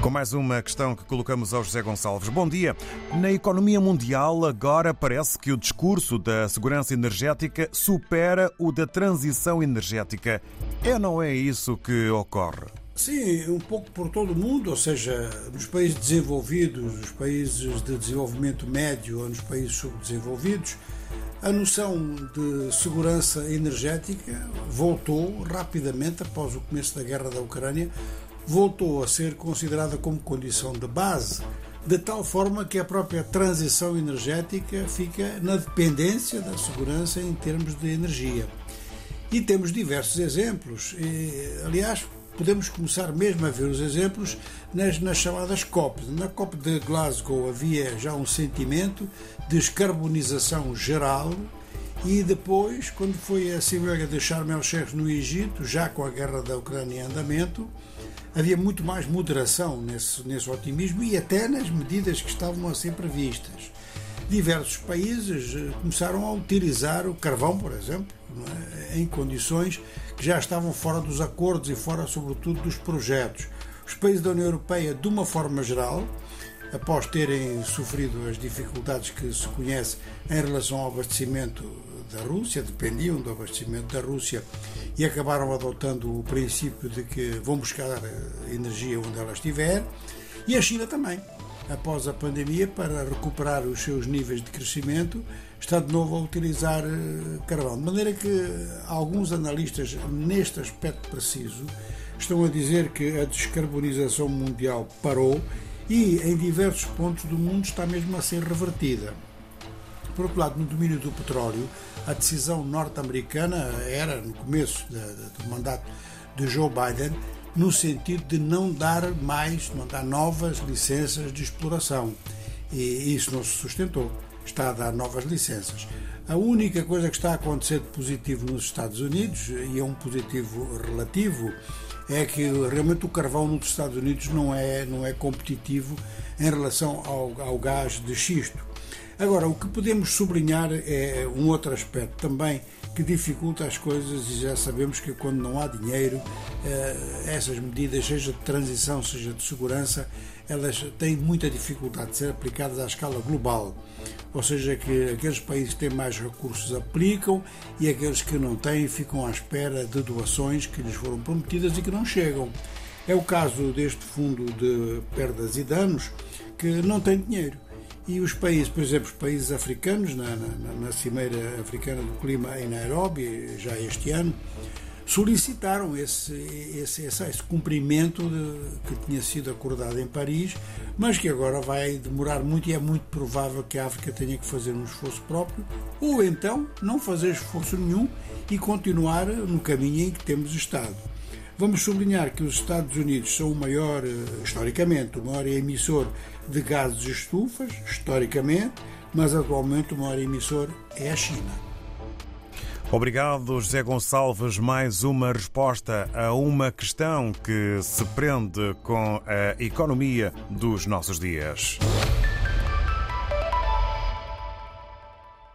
Com mais uma questão que colocamos ao José Gonçalves. Bom dia. Na economia mundial, agora parece que o discurso da segurança energética supera o da transição energética. É não é isso que ocorre? Sim, um pouco por todo o mundo, ou seja, nos países desenvolvidos, nos países de desenvolvimento médio ou nos países subdesenvolvidos, a noção de segurança energética voltou rapidamente após o começo da guerra da Ucrânia voltou a ser considerada como condição de base, de tal forma que a própria transição energética fica na dependência da segurança em termos de energia. E temos diversos exemplos. E, aliás, podemos começar mesmo a ver os exemplos nas, nas chamadas COP. Na COP de Glasgow havia já um sentimento de descarbonização geral e depois, quando foi a Cimeira de Sharm el-Sheikh no Egito, já com a guerra da Ucrânia em andamento, havia muito mais moderação nesse, nesse otimismo e até nas medidas que estavam a ser previstas. Diversos países eh, começaram a utilizar o carvão, por exemplo, é? em condições que já estavam fora dos acordos e fora, sobretudo, dos projetos. Os países da União Europeia, de uma forma geral, após terem sofrido as dificuldades que se conhece em relação ao abastecimento da Rússia, dependiam do abastecimento da Rússia e acabaram adotando o princípio de que vão buscar eh, energia onde ela estiver, e a China também. Após a pandemia, para recuperar os seus níveis de crescimento, está de novo a utilizar eh, carvão. De maneira que alguns analistas, neste aspecto preciso, estão a dizer que a descarbonização mundial parou e em diversos pontos do mundo está mesmo a ser revertida. Por outro lado, no domínio do petróleo, a decisão norte-americana era, no começo do mandato de Joe Biden, no sentido de não dar mais, não dar novas licenças de exploração. E isso não se sustentou. Está a dar novas licenças. A única coisa que está a acontecer de positivo nos Estados Unidos, e é um positivo relativo, é que realmente o carvão nos Estados Unidos não é, não é competitivo em relação ao, ao gás de xisto. Agora, o que podemos sublinhar é um outro aspecto também que dificulta as coisas e já sabemos que quando não há dinheiro, eh, essas medidas, seja de transição, seja de segurança, elas têm muita dificuldade de ser aplicadas à escala global. Ou seja, que aqueles países que têm mais recursos aplicam e aqueles que não têm ficam à espera de doações que lhes foram prometidas e que não chegam. É o caso deste fundo de perdas e danos que não tem dinheiro e os países, por exemplo, os países africanos, na, na, na Cimeira Africana do Clima em Nairobi, já este ano, solicitaram esse, esse, esse, esse cumprimento de, que tinha sido acordado em Paris, mas que agora vai demorar muito e é muito provável que a África tenha que fazer um esforço próprio, ou então não fazer esforço nenhum e continuar no caminho em que temos estado. Vamos sublinhar que os Estados Unidos são o maior, eh, historicamente, o maior emissor de gases de estufas, historicamente, mas atualmente o maior emissor é a China. Obrigado, José Gonçalves. Mais uma resposta a uma questão que se prende com a economia dos nossos dias.